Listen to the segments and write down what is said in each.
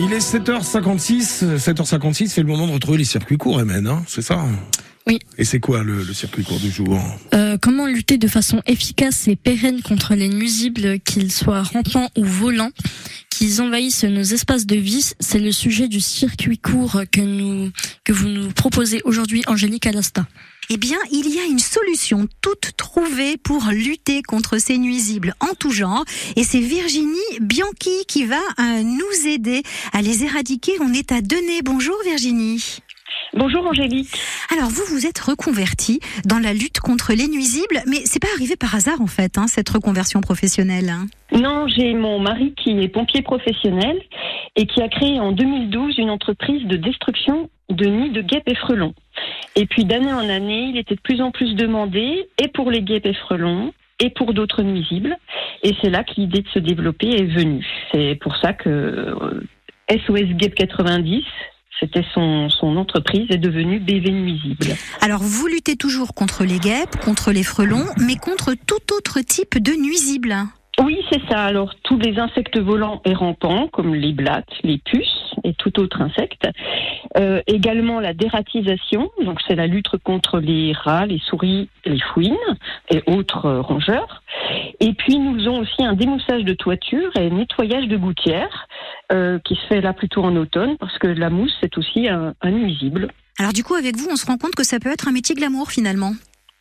Il est 7h56. 7h56, c'est le moment de retrouver les circuits courts, MN, hein, c'est ça Oui. Et c'est quoi le, le circuit court du jour? Euh, comment lutter de façon efficace et pérenne contre les nuisibles, qu'ils soient rampants ou volants, qu'ils envahissent nos espaces de vie? C'est le sujet du circuit court que nous que vous nous proposez aujourd'hui, Angélique Alasta. Eh bien, il y a une solution toute trouvée pour lutter contre ces nuisibles en tout genre. Et c'est Virginie Bianchi qui va euh, nous aider à les éradiquer. On est à Denay. Bonjour Virginie. Bonjour Angélique. Alors vous, vous êtes reconvertie dans la lutte contre les nuisibles, mais c'est pas arrivé par hasard en fait, hein, cette reconversion professionnelle. hein? Non, j'ai mon mari qui est pompier professionnel et qui a créé en 2012 une entreprise de destruction de nids de guêpes et frelons. Et puis d'année en année, il était de plus en plus demandé, et pour les guêpes et frelons, et pour d'autres nuisibles. Et c'est là que l'idée de se développer est venue. C'est pour ça que SOS Guêpe 90, c'était son, son entreprise, est devenue BV Nuisible. Alors vous luttez toujours contre les guêpes, contre les frelons, mais contre tout autre type de nuisibles. Oui, c'est ça. Alors, tous les insectes volants et rampants, comme les blattes, les puces et tout autre insecte. Euh, également la dératisation, donc c'est la lutte contre les rats, les souris, les fouines et autres euh, rongeurs. Et puis, nous faisons aussi un démoussage de toiture et nettoyage de gouttières, euh, qui se fait là plutôt en automne, parce que la mousse, c'est aussi un, un nuisible. Alors du coup, avec vous, on se rend compte que ça peut être un métier glamour finalement.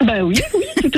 Bah oui, oui,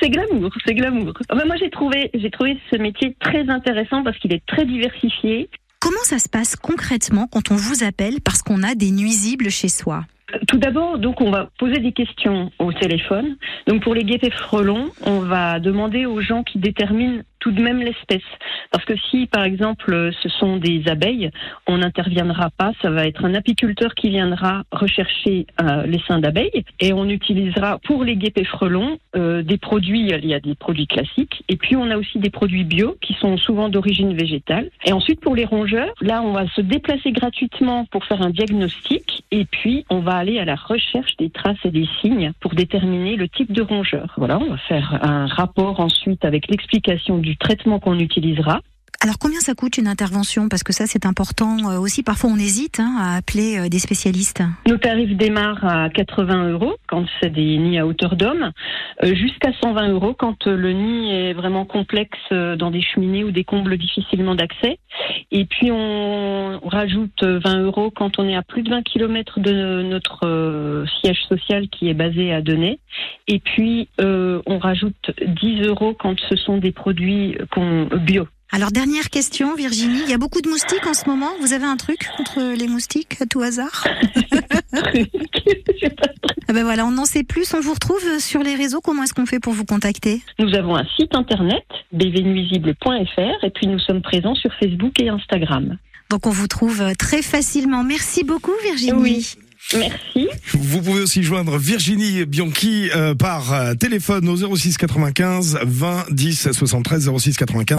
c'est glamour, c'est glamour. Bah moi j'ai trouvé, j'ai trouvé ce métier très intéressant parce qu'il est très diversifié. Comment ça se passe concrètement quand on vous appelle parce qu'on a des nuisibles chez soi? Tout d'abord, donc on va poser des questions au téléphone. Donc pour les guêpes frelons, on va demander aux gens qui déterminent tout de même l'espèce. Parce que si, par exemple, ce sont des abeilles, on n'interviendra pas. Ça va être un apiculteur qui viendra rechercher euh, les seins d'abeilles et on utilisera pour les guêpes frelons euh, des produits. Il y a des produits classiques et puis on a aussi des produits bio qui sont souvent d'origine végétale. Et ensuite pour les rongeurs, là on va se déplacer gratuitement pour faire un diagnostic et puis on va aller à la recherche des traces et des signes pour déterminer le type de rongeur. Voilà, on va faire un rapport ensuite avec l'explication du traitement qu'on utilisera. Alors combien ça coûte une intervention? Parce que ça c'est important euh, aussi. Parfois on hésite hein, à appeler euh, des spécialistes. Nos tarifs démarrent à 80 euros quand c'est des nids à hauteur d'homme, euh, jusqu'à 120 euros quand le nid est vraiment complexe dans des cheminées ou des combles difficilement d'accès. Et puis on rajoute 20 euros quand on est à plus de 20 km de notre siège social qui est basé à Denay. Et puis euh, on rajoute 10 euros quand ce sont des produits bio. Alors dernière question Virginie, il y a beaucoup de moustiques en ce moment. Vous avez un truc contre les moustiques à tout hasard? Ah ben voilà, on en sait plus. On vous retrouve sur les réseaux. Comment est-ce qu'on fait pour vous contacter? Nous avons un site internet, bvnuisible.fr, et puis nous sommes présents sur Facebook et Instagram. Donc on vous trouve très facilement. Merci beaucoup Virginie. Oui. Merci. Vous pouvez aussi joindre Virginie Bianchi euh, par euh, téléphone au 06 95 20 10 73 06 95.